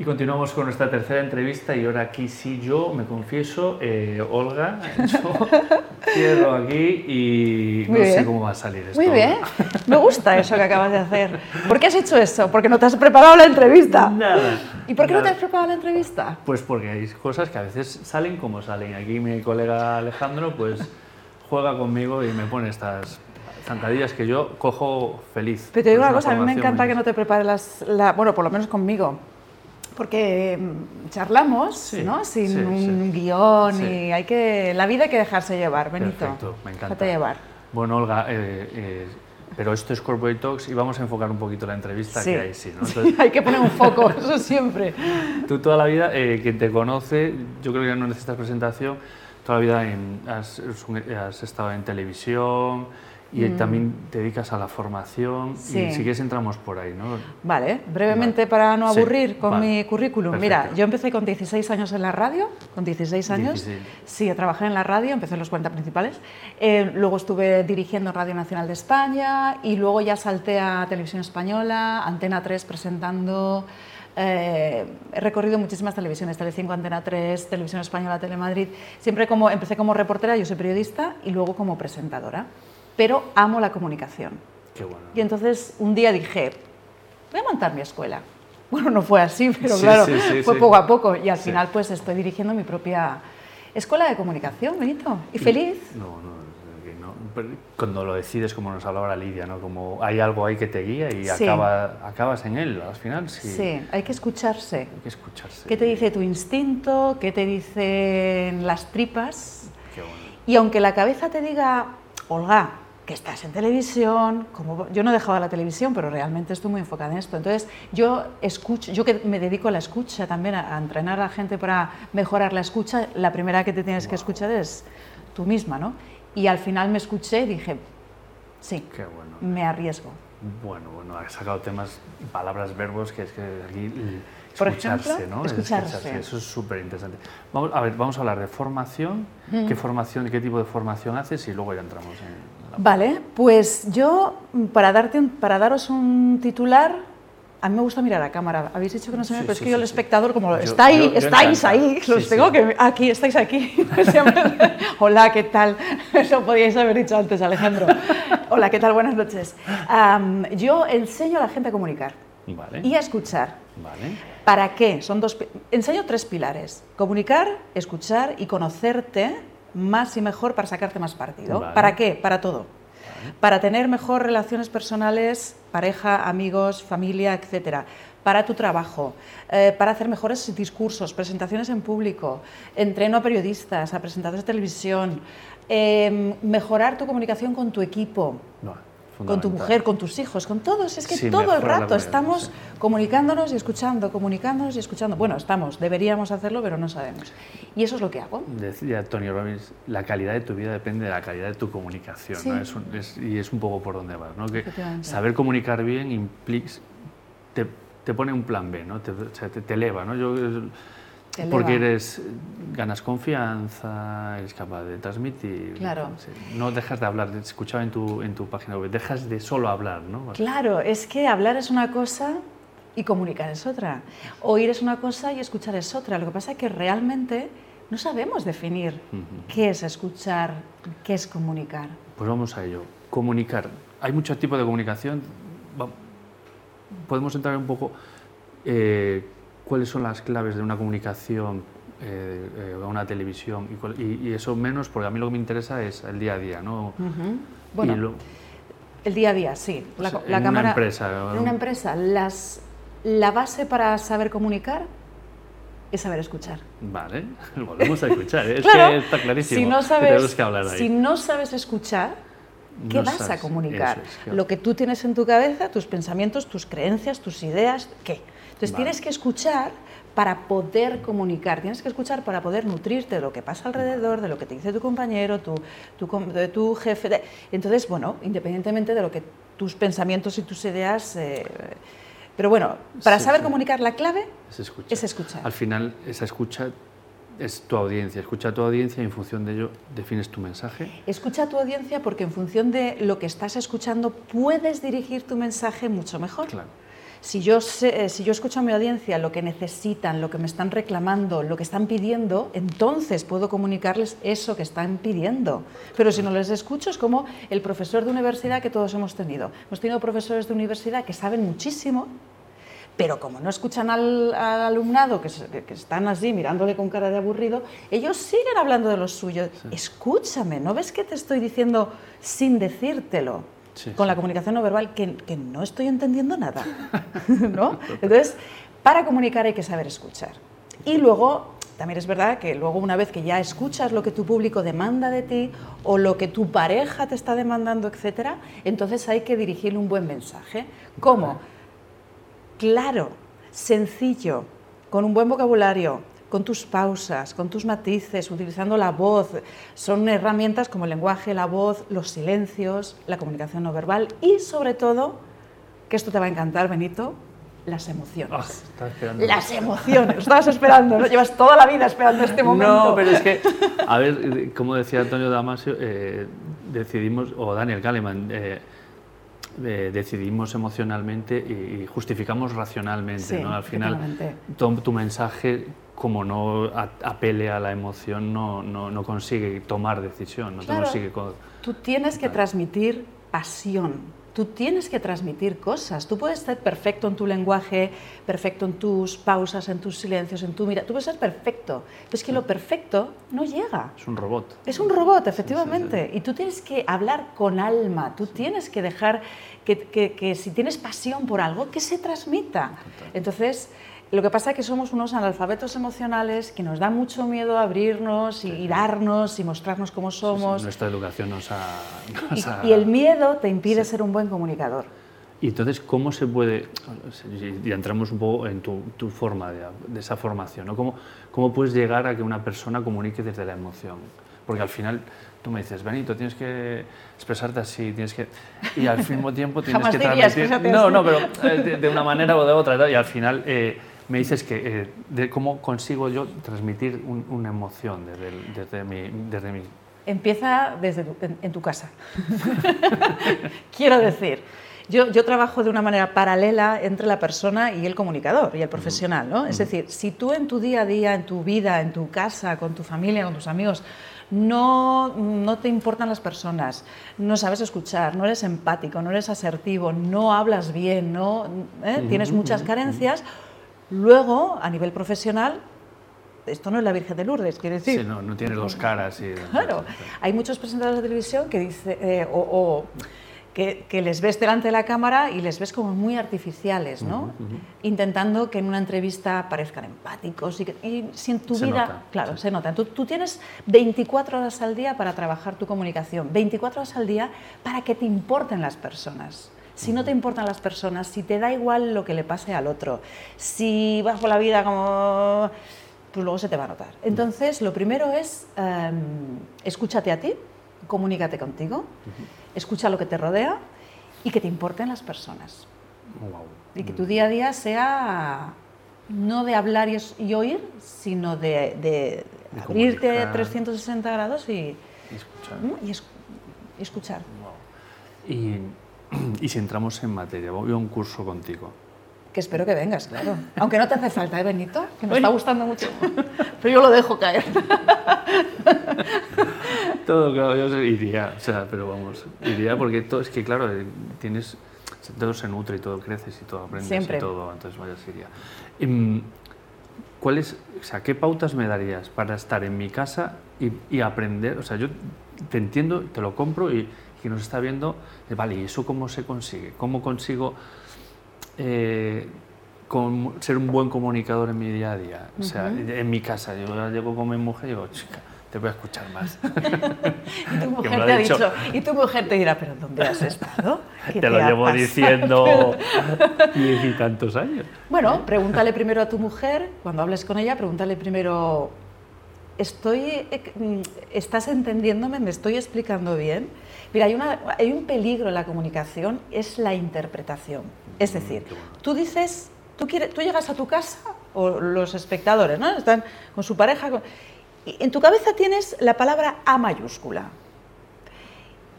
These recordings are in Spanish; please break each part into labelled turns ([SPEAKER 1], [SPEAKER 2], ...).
[SPEAKER 1] Y continuamos con nuestra tercera entrevista y ahora aquí sí yo me confieso, eh, Olga, yo cierro aquí y no sé cómo va a salir esto.
[SPEAKER 2] Muy bien, me gusta eso que acabas de hacer. ¿Por qué has hecho eso? Porque no te has preparado la entrevista.
[SPEAKER 1] Nada.
[SPEAKER 2] ¿Y por qué no te has preparado la entrevista?
[SPEAKER 1] Pues porque hay cosas que a veces salen como salen. Aquí mi colega Alejandro pues juega conmigo y me pone estas zancadillas que yo cojo feliz.
[SPEAKER 2] Pero te digo una, cosa, a mí me encanta que no te prepares las, la, bueno, por lo menos conmigo porque mm, charlamos, ¿no? Sin un guion y hay que... La vida hay que dejarse llevar, Benito.
[SPEAKER 1] Perfecto, me encanta.
[SPEAKER 2] Déjate llevar.
[SPEAKER 1] Bueno, Olga, eh, eh, pero esto es Corporate Talks y vamos a enfocar un poquito la entrevista que hay, sí, ¿no?
[SPEAKER 2] hay que poner un foco, eso siempre.
[SPEAKER 1] Tú toda la vida, eh, quien te conoce, yo creo que no necesitas presentación, toda la vida has, has estado en televisión, y mm. también te dedicas a la formación y si quieres entramos por ahí, ¿no?
[SPEAKER 2] Vale, brevemente para no aburrir con mi currículum. Mira, yo empecé con 16 años en la radio, con 16 años. Sí, trabajé en la radio, empecé en los 40 principales. Eh, luego estuve dirigiendo Radio Nacional de España y luego ya salté a Televisión Española, Antena 3 presentando... Eh, he recorrido muchísimas televisiones, Telecinco, Antena 3, Televisión Española, Telemadrid. Siempre como, empecé como reportera, yo soy periodista, y luego como presentadora pero amo la comunicación.
[SPEAKER 1] Qué bueno.
[SPEAKER 2] Y entonces un día dije, voy a montar mi escuela. Bueno, no fue así, pero claro, fue poco a poco y al final pues estoy dirigiendo mi propia escuela de comunicación, Benito, y, feliz.
[SPEAKER 1] No, no, cuando lo decides, como nos hablaba Lidia, ¿no? como hay algo ahí que te guía y acaba, acabas en él al final. Sí.
[SPEAKER 2] sí, hay que escucharse.
[SPEAKER 1] Hay que escucharse.
[SPEAKER 2] ¿Qué te dice tu instinto? ¿Qué te dicen las tripas?
[SPEAKER 1] Qué bueno.
[SPEAKER 2] Y aunque la cabeza te diga, Olga, que estás en televisión, como yo no he dejado la televisión, pero realmente estoy muy enfocada en esto. Entonces, yo escucho, yo que me dedico a la escucha también, a, entrenar a la gente para mejorar la escucha, la primera que te tienes que escuchar es tú misma, ¿no? Y al final me escuché y dije, sí, me arriesgo.
[SPEAKER 1] Bueno, bueno, has sacado temas, palabras, verbos, que es que aquí
[SPEAKER 2] escucharse,
[SPEAKER 1] ¿no?
[SPEAKER 2] Escucharse.
[SPEAKER 1] Eso es súper interesante. Vamos, a ver, vamos a hablar de formación, qué formación, qué tipo de formación haces y luego ya entramos en
[SPEAKER 2] Vale, pues yo, para, darte para daros un titular, a mí me gusta mirar a cámara. Habéis dicho que no se me pero es que yo el espectador, como estáis, estáis ahí, los tengo que aquí, estáis aquí. Hola, ¿qué tal? Eso podíais haber dicho antes, Alejandro. Hola, ¿qué tal? Buenas noches. yo enseño a la gente a comunicar y a escuchar.
[SPEAKER 1] Vale.
[SPEAKER 2] ¿Para qué? Son dos. Enseño tres pilares: comunicar, escuchar y conocerte más y mejor para sacarte más partido. ¿Para qué? Para todo. Para tener mejor relaciones personales, pareja, amigos, familia, etcétera. Para tu trabajo, eh, para hacer mejores discursos, presentaciones en público, entreno a periodistas, a presentadores de televisión, em, mejorar tu comunicación con tu equipo con tu mujer, con tus hijos, con todos. Es que todo el rato estamos comunicándonos y escuchando, comunicándonos y escuchando. Bueno, estamos, deberíamos hacerlo, pero no sabemos. Y eso es lo que hago.
[SPEAKER 1] Decía Tony Robbins, la calidad de tu vida depende de la calidad de tu comunicación. y es un poco por donde vas. ¿no? Que saber comunicar bien implica, te, te, pone un plan B, ¿no? te, te, eleva. ¿no? Yo, porque eres, ganas confianza, eres capaz de transmitir.
[SPEAKER 2] Claro.
[SPEAKER 1] No dejas de hablar, escuchaba en tu, en tu página web, dejas de solo hablar, ¿no?
[SPEAKER 2] Claro, es que hablar es una cosa y comunicar es otra. Oír es una cosa y escuchar es otra. Lo que pasa es que realmente no sabemos definir qué es escuchar, qué es comunicar.
[SPEAKER 1] Pues vamos a ello. Comunicar. Hay muchos tipos de comunicación. Podemos entrar un poco. Eh, cuáles son las claves de una comunicación eh, eh, a una televisión y, eso menos porque a mí lo que me interesa es el día a día, ¿no?
[SPEAKER 2] Bueno, el día a día, sí.
[SPEAKER 1] La, pues, en una empresa.
[SPEAKER 2] En una empresa, las, la base para saber comunicar es saber escuchar.
[SPEAKER 1] Vale, volvemos a escuchar, ¿eh? es que está clarísimo.
[SPEAKER 2] Si no sabes, que hablar ahí. Si no sabes escuchar, ¿qué vas a comunicar? Lo que tú tienes en tu cabeza, tus pensamientos, tus creencias, tus ideas, ¿qué? Entonces tienes que escuchar para poder comunicar, tienes que escuchar para poder nutrirte de lo que pasa alrededor, de lo que te dice tu compañero, tu, de tu jefe. Entonces, bueno, independientemente de lo que tus pensamientos y tus ideas... Eh, pero bueno, para saber comunicar la clave es escuchar.
[SPEAKER 1] Al final, esa escucha es tu audiencia. Escucha a tu audiencia y en función de ello defines tu mensaje.
[SPEAKER 2] Escucha a tu audiencia porque en función de lo que estás escuchando puedes dirigir tu mensaje mucho mejor.
[SPEAKER 1] Claro.
[SPEAKER 2] Si yo, sé, eh, si yo escucho a mi audiencia lo que necesitan, lo que me están reclamando, lo que están pidiendo, entonces puedo comunicarles eso que están pidiendo. Pero si no les escucho es como el profesor de universidad que todos hemos tenido. Hemos tenido profesores de universidad que saben muchísimo, pero como no escuchan al, alumnado, que, están así mirándole con cara de aburrido, ellos siguen hablando de lo suyo. Escúchame, ¿no ves que te estoy diciendo sin decírtelo? Con la comunicación no verbal, que, no estoy entendiendo nada. ¿no? Entonces, para comunicar hay que saber escuchar. Y luego, también es verdad que luego una vez que ya escuchas lo que tu público demanda de ti o lo que tu pareja te está demandando, etcétera, entonces hay que dirigirle un buen mensaje. ¿Cómo? claro, sencillo, con un buen vocabulario, con tus pausas, con tus matices, utilizando la voz. Son herramientas como el lenguaje, la voz, los silencios, la comunicación no verbal y sobre todo, que esto te va a encantar, Benito, las emociones.
[SPEAKER 1] Ah,
[SPEAKER 2] las emociones. Estabas esperando, ¿no? Llevas toda la vida esperando este momento.
[SPEAKER 1] No, pero es que, a ver, como decía Antonio Damasio, eh, decidimos, o Daniel Kahneman, eh, eh, decidimos emocionalmente y, justificamos racionalmente. ¿no? Al final, tu, mensaje, como no apele a la emoción, no, no, no consigue tomar decisión. No consigue...
[SPEAKER 2] Tú tienes que transmitir pasión tú tienes que transmitir cosas. Tú puedes ser perfecto en tu lenguaje, perfecto en tus pausas, en tus silencios, en tu mira. Tú puedes ser perfecto. Pero es que lo perfecto no llega.
[SPEAKER 1] Es un robot.
[SPEAKER 2] Es un robot, efectivamente. Y tú tienes que hablar con alma. Tú tienes que dejar que, que, si tienes pasión por algo, que se transmita. Entonces, lo que pasa es que somos unos analfabetos emocionales que nos da mucho miedo abrirnos y, darnos y mostrarnos cómo somos.
[SPEAKER 1] nuestra educación nos ha...
[SPEAKER 2] y, el miedo te impide ser un buen comunicador.
[SPEAKER 1] Y entonces, ¿cómo se puede, y entramos un poco en tu, tu forma de, de, esa formación, ¿no? ¿Cómo, ¿Cómo puedes llegar a que una persona comunique desde la emoción? Porque al final tú me dices, Benito, tienes que expresarte así, tienes que... Y al mismo tiempo tienes que transmitir... No, no, pero eh, de, una manera o de otra, y al final... Eh, me dices que eh, de cómo consigo yo transmitir una emoción desde, desde, mi, desde mi...
[SPEAKER 2] Empieza desde en, tu casa. Quiero decir, yo, yo, trabajo de una manera paralela entre la persona y el comunicador y el profesional. ¿no? Es decir, si tú en tu día a día, en tu vida, en tu casa, con tu familia, con tus amigos, no, no, te importan las personas, no sabes escuchar, no eres empático, no eres asertivo, no hablas bien, no, ¿eh? tienes muchas carencias, Luego, a nivel profesional, esto no es la Virgen de Lourdes, quiere decir.
[SPEAKER 1] Sí, no, no tiene dos caras. Y...
[SPEAKER 2] Claro, hay muchos presentadores de televisión que dice, eh, o, que, les ves delante de la cámara y les ves como muy artificiales, ¿no? Intentando que en una entrevista parezcan empáticos y, que, si en tu vida, claro, se nota. Tú, tú, tienes 24 horas al día para trabajar tu comunicación, 24 horas al día para que te importen las personas si no te importan las personas, si te da igual lo que le pase al otro, si vas por la vida como... pues luego se te va a notar. Entonces, lo primero es em, escúchate a ti, comunícate contigo, escucha lo que te rodea y que te importen las personas. Y que tu día a día sea no de hablar y, oír, sino de, de, abrirte 360 grados y, y escuchar.
[SPEAKER 1] Y y si entramos en materia, voy a un curso contigo.
[SPEAKER 2] Que espero que vengas, claro. Aunque no te hace falta, ¿eh, Benito? Que me está gustando mucho. Pero yo lo dejo caer.
[SPEAKER 1] todo, claro, yo iría, o sea, pero vamos, iría porque todo, es que, claro, tienes, todo se nutre y todo creces y todo aprendes
[SPEAKER 2] Siempre.
[SPEAKER 1] y todo, entonces vaya, iría. Em, ¿Cuáles, o sea, qué pautas me darías para estar en mi casa y, y aprender? O sea, yo te entiendo, te lo compro y que nos está viendo, vale, ¿y eso cómo se consigue? ¿Cómo consigo eh, ser un buen comunicador en mi día a día? O sea, en mi casa, yo llego con mi mujer y digo, chica, te voy a escuchar más.
[SPEAKER 2] y tu mujer te ha dicho, y tu mujer te dirá, pero ¿dónde has estado?
[SPEAKER 1] te, lo llevo diciendo diez y tantos años.
[SPEAKER 2] Bueno, pregúntale primero a tu mujer, cuando hables con ella, pregúntale primero, estoy, eh, mm, ¿estás entendiéndome? ¿Me estoy explicando bien? Mira, hay, una, hay un peligro en la comunicación, es la interpretación. Es mm, decir, tú dices, tú, quieres, tú llegas a tu casa, o los espectadores, ¿no? Están con su pareja, y en tu cabeza tienes la palabra A mayúscula.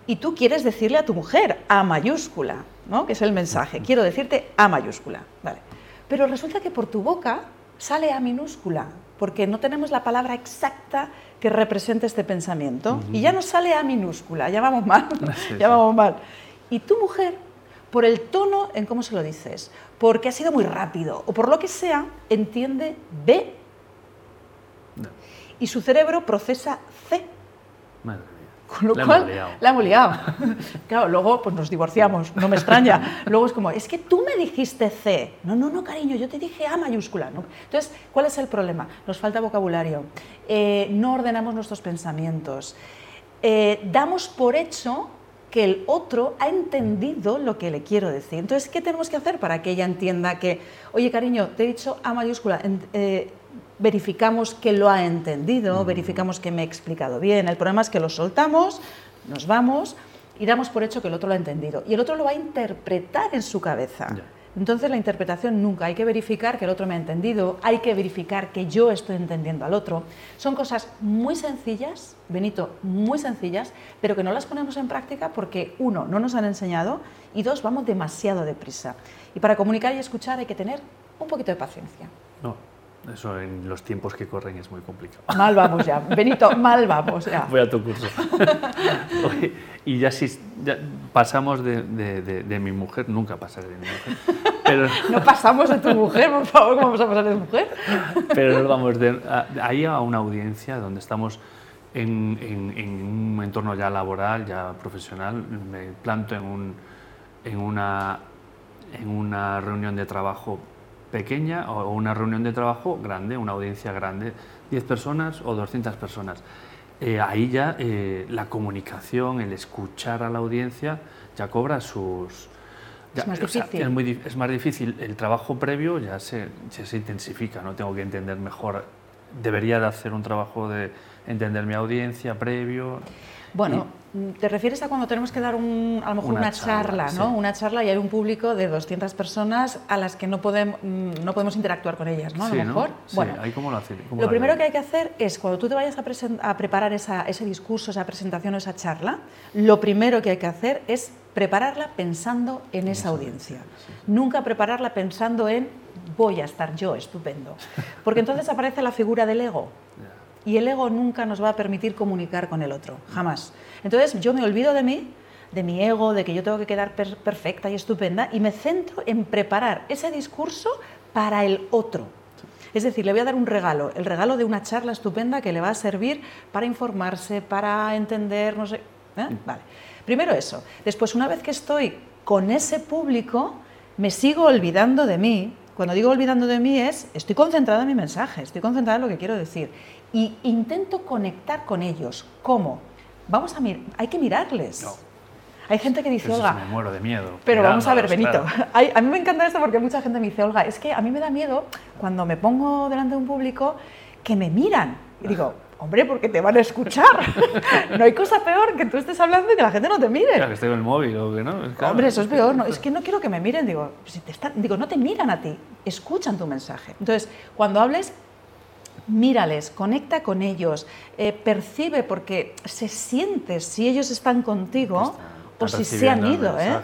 [SPEAKER 2] y tú quieres decirle a tu mujer A mayúscula, ¿no? que es el mensaje, quiero decirte A mayúscula. Vale. Pero resulta que por tu boca sale A minúscula, porque no tenemos la palabra exacta que represente este pensamiento. Y ya no sale A minúscula, ya vamos mal, ya vamos mal. Y tu mujer, por el tono en cómo se lo dices, porque ha sido muy rápido o por lo que sea, entiende B. Y su cerebro procesa C. Con lo cual, la hemos liado. claro, luego pues nos divorciamos, no me extraña. Luego es como, es que tú me dijiste C. No, no, no, cariño, yo te dije A mayúscula. Entonces, ¿cuál es el problema? Nos falta vocabulario, eh, no ordenamos nuestros pensamientos, eh, damos por hecho que el otro ha entendido lo que le quiero decir. Entonces, ¿qué tenemos que hacer para que ella entienda que, oye, cariño, te he dicho A mayúscula, eh, verificamos que lo ha entendido, verificamos que me he explicado bien. El problema es que lo soltamos, nos vamos y damos por hecho que el otro lo ha entendido. Y el otro lo va a interpretar en su cabeza. Entonces la interpretación nunca, hay que verificar que el otro me ha entendido, hay que verificar que yo estoy entendiendo al otro. Son cosas muy sencillas, Benito, muy sencillas, pero que no las ponemos en práctica porque, uno, no nos han enseñado y dos, vamos demasiado deprisa. Y para comunicar y escuchar hay que tener un poquito de paciencia.
[SPEAKER 1] No, eso en los tiempos que corren es muy complicado.
[SPEAKER 2] Mal vamos ya. Benito, mal vamos ya.
[SPEAKER 1] Voy a tu curso. y ya si ya pasamos de, de, mi mujer, nunca pasaré de mi mujer.
[SPEAKER 2] Pero, no pasamos de tu mujer, por favor, ¿cómo vamos a pasar de tu mujer?
[SPEAKER 1] Pero nos vamos de ahí a una audiencia donde estamos en, en, en, un entorno ya laboral, ya profesional. Me planto en, un, en, una, en una reunión de trabajo pequeña o una reunión de trabajo grande, una audiencia grande, 10 personas o 200 personas. Eh, ahí ya eh, la comunicación, el escuchar a la audiencia, ya cobra sus...
[SPEAKER 2] es, más difícil.
[SPEAKER 1] es, muy, es, más difícil. El trabajo previo ya se, se intensifica, ¿no? Tengo que entender mejor. Debería de hacer un trabajo de entender mi audiencia previo.
[SPEAKER 2] Bueno, ¿te refieres a cuando tenemos que dar un, a lo mejor una, charla, ¿no? Una charla y hay un público de 200 personas a las que no podemos, mm, no podemos interactuar con ellas, ¿no? A lo mejor.
[SPEAKER 1] Bueno, ahí cómo lo hace,
[SPEAKER 2] Lo primero que hay que hacer es, cuando tú te vayas a, a preparar esa, ese discurso, esa presentación o esa charla, lo primero que hay que hacer es prepararla pensando en esa audiencia. Nunca prepararla pensando en voy a estar yo estupendo. Porque entonces aparece la figura del ego. Y el ego nunca nos va a permitir comunicar con el otro, jamás. Entonces yo me olvido de mí, de mi ego, de que yo tengo que quedar perfecta y estupenda, y me centro en preparar ese discurso para el otro. Es decir, le voy a dar un regalo, el regalo de una charla estupenda que le va a servir para informarse, para entender, no sé. ¿eh? Mm. Vale. Primero eso. Después, una vez que estoy con ese público, me sigo olvidando de mí. Cuando digo olvidando de mí es, estoy concentrada en mi mensaje, estoy concentrada en lo que quiero decir y intento conectar con ellos. ¿Cómo? Vamos a mirar, hay que mirarles. Hay gente que dice, Olga.
[SPEAKER 1] Me muero de miedo.
[SPEAKER 2] Pero vamos a ver, Benito. a mí me encanta esto porque mucha gente me dice, Olga, es que a mí me da miedo cuando me pongo delante de un público que me miran. Y digo, hombre, porque te van a escuchar. no hay cosa peor que tú estés hablando y que la gente no te mire.
[SPEAKER 1] Claro, que esté en el móvil o que no.
[SPEAKER 2] hombre, eso es peor. No, es que no quiero que me miren. Digo, si te digo, no te miran a ti, escuchan tu mensaje. Entonces, cuando hables, mírales, conecta con ellos, eh, percibe porque se siente si ellos están contigo o si se han ido. ¿eh?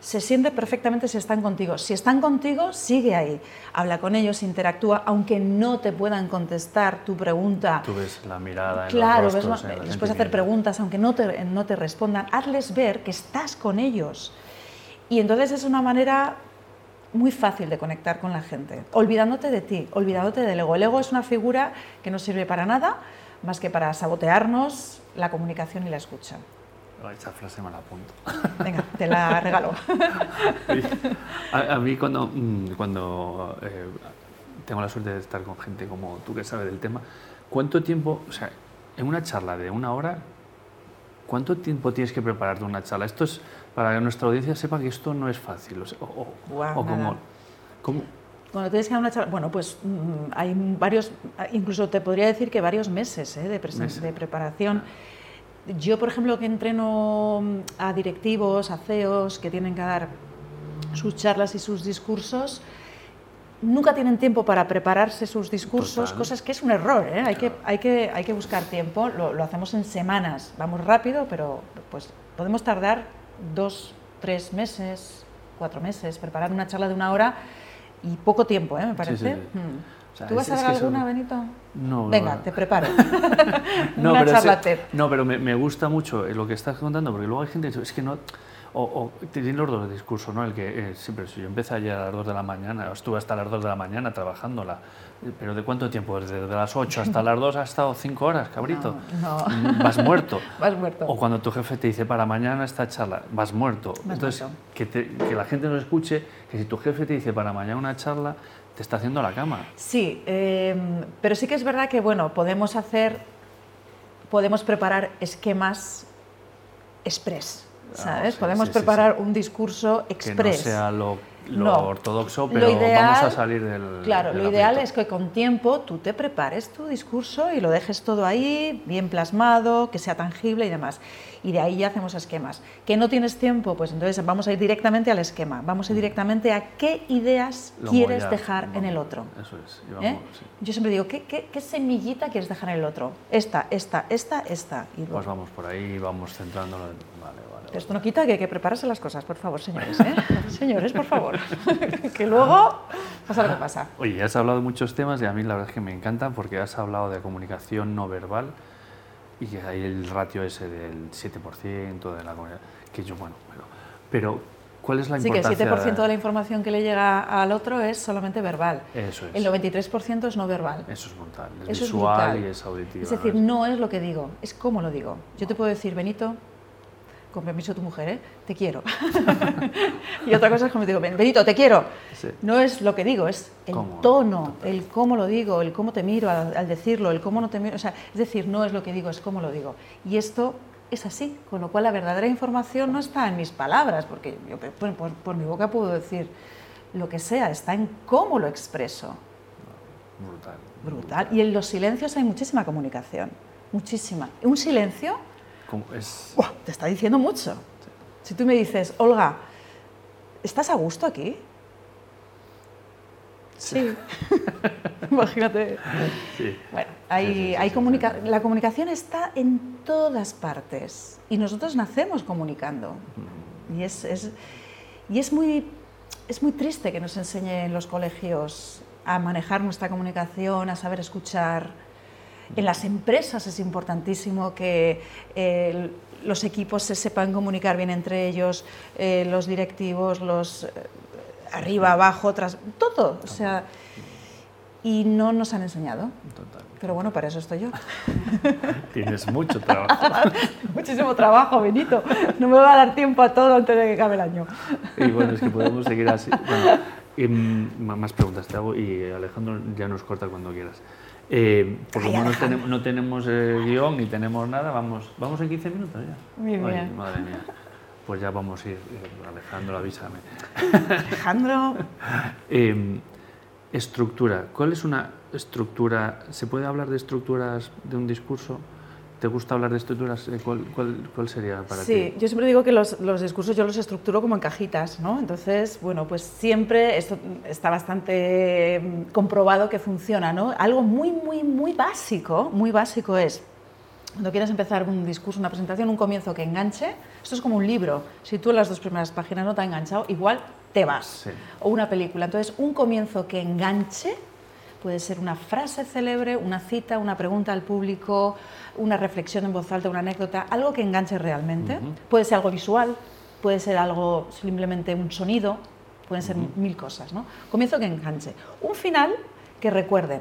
[SPEAKER 2] Se siente perfectamente si están contigo. Si están contigo, sigue ahí. Habla con ellos, interactúa, aunque no te puedan contestar tu pregunta.
[SPEAKER 1] Tú ves la mirada.
[SPEAKER 2] claro, en los rostros, después hacer preguntas, aunque no te, no te respondan, hazles ver que estás con ellos. Y entonces es una manera muy fácil de conectar con la gente, olvidándote de ti, olvidándote del ego. El ego es una figura que no sirve para nada más que para sabotearnos la comunicación y la escucha.
[SPEAKER 1] Esa frase me la apunto.
[SPEAKER 2] Venga, te la regalo.
[SPEAKER 1] A, mí cuando, mm, cuando eh, tengo la suerte de estar con gente como tú que sabe del tema, ¿cuánto tiempo, o sea, en una charla de una hora, cuánto tiempo tienes que prepararte una charla? Esto es para que nuestra audiencia sepa que esto no es fácil. O, como,
[SPEAKER 2] Bueno, tienes que dar una charla. Bueno, pues mm, hay varios, incluso te podría decir que varios meses ¿eh? de, de preparación. Yo, por ejemplo, que entreno a directivos, a CEOs que tienen que dar sus charlas y sus discursos, nunca tienen tiempo para prepararse sus discursos, cosas que es un error, ¿eh? hay, que, hay, que, hay que buscar tiempo, lo, lo, hacemos en semanas, vamos rápido, pero pues podemos tardar dos, tres meses, cuatro meses, preparar una charla de una hora y poco tiempo, ¿eh? me parece. Hmm. ¿Tú vas a dar alguna, Benito?
[SPEAKER 1] No.
[SPEAKER 2] Venga, te preparo.
[SPEAKER 1] no, una pero charla No, pero me, me, gusta mucho lo que estás contando, porque luego hay gente que dice, es que no o, o tiene los dos discursos, ¿no? El que eh, siempre, si yo empecé ayer a las 2 de la mañana, estuve hasta las 2 de la mañana trabajándola, pero ¿de cuánto tiempo? Desde las 8 hasta las 2 ha estado 5 horas, cabrito.
[SPEAKER 2] No,
[SPEAKER 1] mm, Vas muerto.
[SPEAKER 2] vas muerto.
[SPEAKER 1] O cuando tu jefe te dice, para mañana esta charla, vas muerto. Entonces, Que, que, la gente nos escuche que si tu jefe te dice, para mañana una charla, te está haciendo la cama.
[SPEAKER 2] Sí, em, pero sí que es verdad que, bueno, podemos hacer, podemos preparar esquemas express ¿sabes? Podemos preparar un discurso express.
[SPEAKER 1] Que no sea lo, ortodoxo, pero vamos a salir del.
[SPEAKER 2] Claro, lo ideal es que con tiempo tú te prepares tu discurso y lo dejes todo ahí, bien plasmado, que sea tangible y demás y de ahí ya hacemos esquemas. ¿Que no tienes tiempo? Pues entonces vamos a ir directamente al esquema, vamos a ir directamente a qué ideas quieres dejar en el otro.
[SPEAKER 1] Eso es.
[SPEAKER 2] ¿Eh? Yo siempre digo, ¿qué, ¿qué, semillita quieres dejar en el otro? Esta, esta, esta, esta.
[SPEAKER 1] Y Pues vamos por ahí, vamos centrándolo. Vale, vale,
[SPEAKER 2] esto no quita que hay que prepararse las cosas, por favor, señores. ¿eh? señores, por favor. que luego pasa lo que pasa.
[SPEAKER 1] Oye, has hablado de muchos temas y a mí la verdad es que me encantan porque has hablado de comunicación no verbal y hay el ratio ese del 7% de la comunidad, que yo, bueno, pero, pero ¿cuál es la importancia?
[SPEAKER 2] Sí, que el 7% de la información que le llega al otro es solamente verbal.
[SPEAKER 1] Eso es.
[SPEAKER 2] El 93% es no verbal.
[SPEAKER 1] Eso es brutal, es visual y es auditivo.
[SPEAKER 2] Es decir, no es lo que digo, es cómo lo digo. Yo te puedo decir, Benito, con permiso de tu mujer, ¿eh? te quiero. y otra cosa es como digo, Benito, te quiero. No es lo que digo, es el tono, el cómo lo digo, el cómo te miro al, decirlo, el cómo no te miro. O sea, es decir, no es lo que digo, es cómo lo digo. Y esto es así, con lo cual la verdadera información no está en mis palabras, porque yo por, mi boca puedo decir lo que sea, está en cómo lo expreso.
[SPEAKER 1] Brutal.
[SPEAKER 2] Brutal. Y en los silencios hay muchísima comunicación, muchísima. Un silencio te está diciendo mucho. Si tú me dices, Olga, ¿estás a gusto aquí? Sí. Imagínate. Bueno, hay, hay la comunicación está en todas partes y nosotros nacemos comunicando. Y es, es, y es muy, es muy triste que nos enseñen los colegios a manejar nuestra comunicación, a saber escuchar, en las empresas es importantísimo que eh, los equipos se sepan comunicar bien entre ellos, eh, los directivos, los eh, arriba, abajo, tras, todo. O sea, y no nos han enseñado. Pero bueno, para eso estoy yo.
[SPEAKER 1] Tienes mucho trabajo.
[SPEAKER 2] Muchísimo trabajo, Benito. No me va a dar tiempo a todo antes de que acabe el año.
[SPEAKER 1] Y bueno, es que podemos seguir así. Bueno, más preguntas te hago y Alejandro ya nos corta cuando quieras. Eh, por lo menos no tenemos eh, guion ni tenemos nada, vamos, vamos en 15 minutos ya.
[SPEAKER 2] Muy bien.
[SPEAKER 1] madre mía. Pues ya vamos a ir, Alejandro, avísame.
[SPEAKER 2] Alejandro.
[SPEAKER 1] Em, estructura. ¿Cuál es una estructura? ¿Se puede hablar de estructuras de un discurso? ¿Te gusta hablar de estructuras? Eh, ¿Cuál, cuál, sería para
[SPEAKER 2] ti? Sí, yo siempre digo que los, los, discursos yo los estructuro como en cajitas, ¿no? Entonces, bueno, pues siempre esto está bastante mm, comprobado que funciona, ¿no? Algo muy, muy, muy básico, muy básico es, cuando quieres empezar un discurso, una presentación, un comienzo que enganche, esto es como un libro. Si tú en las dos primeras páginas no te ha enganchado, igual te vas. O una película. Entonces, un comienzo que enganche puede ser una frase célebre, una cita, una pregunta al público, una reflexión en voz alta, una anécdota, algo que enganche realmente. Puede ser algo visual, puede ser algo simplemente un sonido, pueden ser mil cosas. ¿no? Comienzo que enganche. Un final que recuerden.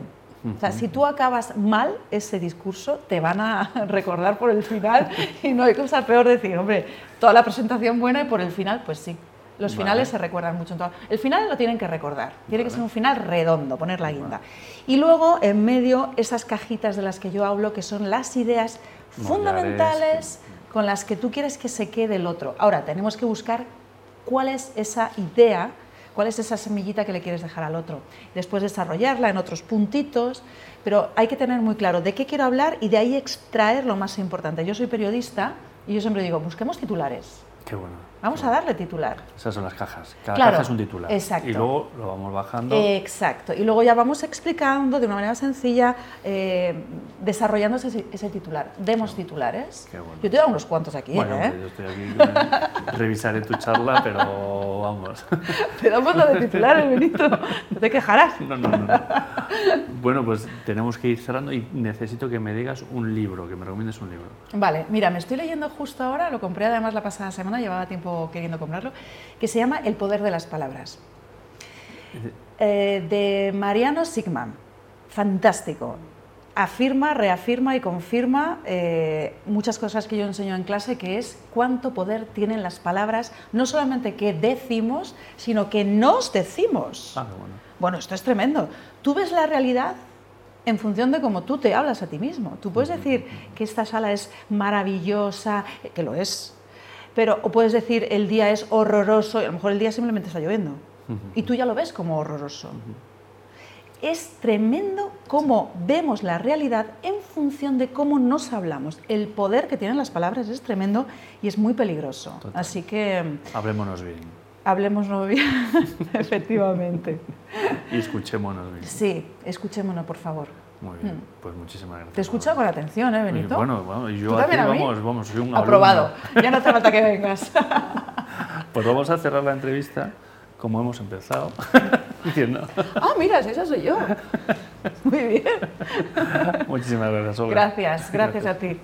[SPEAKER 2] O sea, si tú acabas mal ese discurso, te van a recordar por el final y no hay cosa peor decir, hombre, toda la presentación buena y por el final, pues sí, los finales se recuerdan mucho. El final lo tienen que recordar. Tiene que ser un final redondo, poner la guinda. Y luego, en medio, esas cajitas de las que yo hablo, que son las ideas fundamentales con las que tú quieres que se quede el otro. Ahora, tenemos que buscar cuál es esa idea, cuál es esa semillita que le quieres dejar al otro. Después desarrollarla en otros puntitos, pero hay que tener muy claro de qué quiero hablar y de ahí extraer lo más importante. Yo soy periodista y yo siempre digo, busquemos titulares
[SPEAKER 1] Qué bueno.
[SPEAKER 2] Vamos a darle titular.
[SPEAKER 1] Esas son las cajas. Cada caja es un titular.
[SPEAKER 2] Exacto.
[SPEAKER 1] Y luego lo vamos bajando.
[SPEAKER 2] Exacto. Y luego ya vamos explicando de una manera sencilla, eh, desarrollando ese, titular. Demos titulares.
[SPEAKER 1] Qué bueno.
[SPEAKER 2] Yo te doy unos cuantos aquí.
[SPEAKER 1] Bueno,
[SPEAKER 2] ¿eh?
[SPEAKER 1] yo estoy aquí. revisaré tu charla, pero vamos.
[SPEAKER 2] Te damos lo de titulares, Benito. No te quejarás.
[SPEAKER 1] No, no, no. Bueno, pues tenemos que ir cerrando y necesito que me digas un libro, que me recomiendes un libro.
[SPEAKER 2] Vale, mira, me estoy leyendo justo ahora, lo compré además la pasada semana, llevaba tiempo queriendo comprarlo, que se llama El poder de las palabras. Eh, de Mariano Sigman. Fantástico. Afirma, reafirma y confirma eh, muchas cosas que yo enseño en clase, que es cuánto poder tienen las palabras, no solamente que decimos, sino que nos decimos.
[SPEAKER 1] Ah, bueno.
[SPEAKER 2] bueno, esto es tremendo. Tú ves la realidad en función de cómo tú te hablas a ti mismo. Tú puedes decir que esta sala es maravillosa, que lo es, pero o puedes decir el día es horroroso y a lo mejor el día simplemente está lloviendo y tú ya lo ves como horroroso. Es tremendo cómo vemos la realidad en función de cómo nos hablamos. El poder que tienen las palabras es tremendo y es muy peligroso. Así que...
[SPEAKER 1] Hablémonos bien.
[SPEAKER 2] Hablémonos bien, efectivamente.
[SPEAKER 1] Y escuchémonos bien.
[SPEAKER 2] Sí, escuchémonos, por favor.
[SPEAKER 1] Muy bien, mm. pues muchísimas gracias.
[SPEAKER 2] Te he escuchado con atención, ¿eh, Benito?
[SPEAKER 1] Bueno, bueno yo aquí vamos, vamos, soy un
[SPEAKER 2] Aprobado, ya no hace falta que vengas.
[SPEAKER 1] pues vamos a cerrar la entrevista como hemos empezado, diciendo...
[SPEAKER 2] ah, mira, esa soy yo. Muy bien.
[SPEAKER 1] Muchísimas gracias,
[SPEAKER 2] Olga. Gracias, gracias, gracias. a ti.